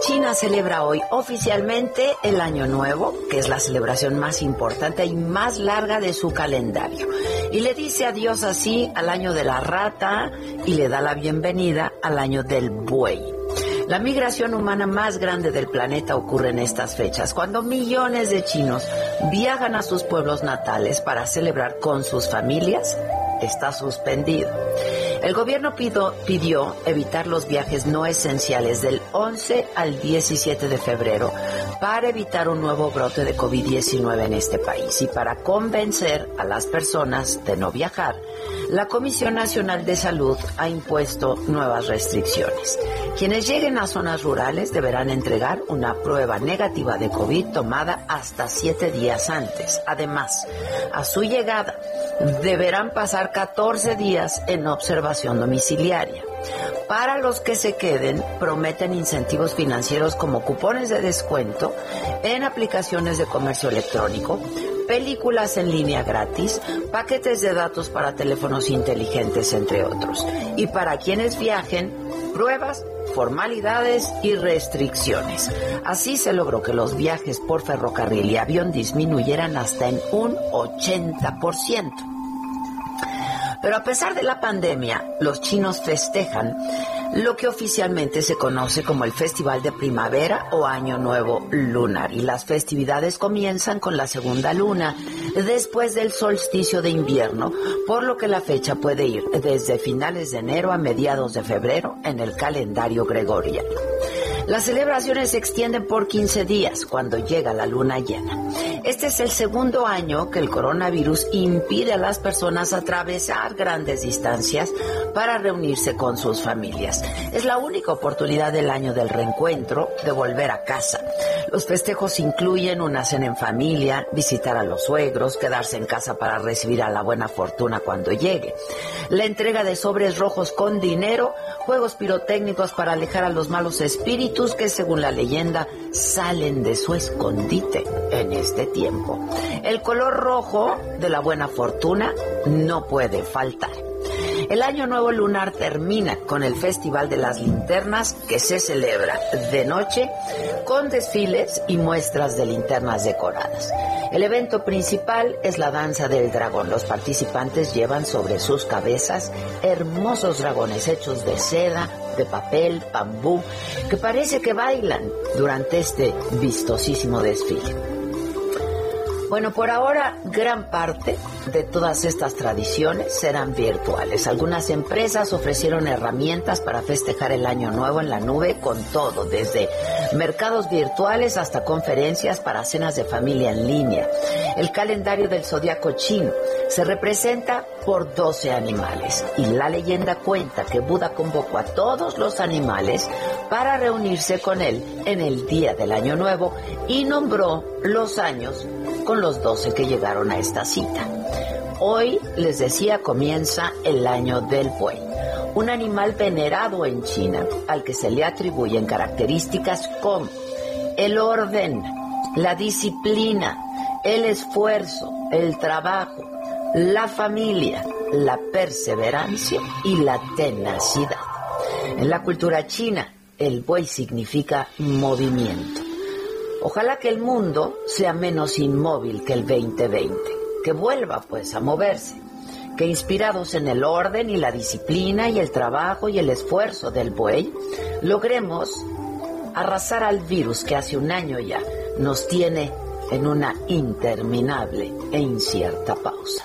China celebra hoy oficialmente el Año Nuevo, que es la celebración más importante y más larga de su calendario. Y le dice adiós así al año de la rata y le da la bienvenida al año del buey. La migración humana más grande del planeta ocurre en estas fechas, cuando millones de chinos viajan a sus pueblos natales para celebrar con sus familias. Está suspendido. El gobierno pidió evitar los viajes no esenciales del 11 al 17 de febrero para evitar un nuevo brote de COVID-19 en este país y para convencer a las personas de no viajar. La Comisión Nacional de Salud ha impuesto nuevas restricciones. Quienes lleguen a zonas rurales deberán entregar una prueba negativa de COVID tomada hasta siete días antes. Además, a su llegada deberán pasar 14 días en observación domiciliaria. Para los que se queden, prometen incentivos financieros como cupones de descuento en aplicaciones de comercio electrónico, películas en línea gratis, paquetes de datos para teléfonos inteligentes, entre otros. Y para quienes viajen, pruebas, formalidades y restricciones. Así se logró que los viajes por ferrocarril y avión disminuyeran hasta en un 80%. Pero a pesar de la pandemia, los chinos festejan lo que oficialmente se conoce como el Festival de Primavera o Año Nuevo Lunar. Y las festividades comienzan con la segunda luna, después del solsticio de invierno, por lo que la fecha puede ir desde finales de enero a mediados de febrero en el calendario gregoriano. Las celebraciones se extienden por 15 días cuando llega la luna llena. Este es el segundo año que el coronavirus impide a las personas atravesar grandes distancias para reunirse con sus familias. Es la única oportunidad del año del reencuentro, de volver a casa. Los festejos incluyen una cena en familia, visitar a los suegros, quedarse en casa para recibir a la buena fortuna cuando llegue. La entrega de sobres rojos con dinero, juegos pirotécnicos para alejar a los malos que según la leyenda salen de su escondite en este tiempo. El color rojo de la buena fortuna no puede faltar. El año nuevo lunar termina con el Festival de las Linternas que se celebra de noche con desfiles y muestras de linternas decoradas. El evento principal es la danza del dragón. Los participantes llevan sobre sus cabezas hermosos dragones hechos de seda, de papel, bambú, que parece que bailan durante este vistosísimo desfile. Bueno, por ahora gran parte de todas estas tradiciones serán virtuales. Algunas empresas ofrecieron herramientas para festejar el año nuevo en la nube con todo, desde mercados virtuales hasta conferencias para cenas de familia en línea. El calendario del zodiaco chino se representa por 12 animales y la leyenda cuenta que Buda convocó a todos los animales para reunirse con él en el día del año nuevo y nombró los años con los 12 que llegaron a esta cita. Hoy, les decía, comienza el año del buey, un animal venerado en China al que se le atribuyen características como el orden, la disciplina, el esfuerzo, el trabajo, la familia, la perseverancia y la tenacidad. En la cultura china, el buey significa movimiento. Ojalá que el mundo sea menos inmóvil que el 2020, que vuelva pues a moverse, que inspirados en el orden y la disciplina y el trabajo y el esfuerzo del buey, logremos arrasar al virus que hace un año ya nos tiene en una interminable e incierta pausa.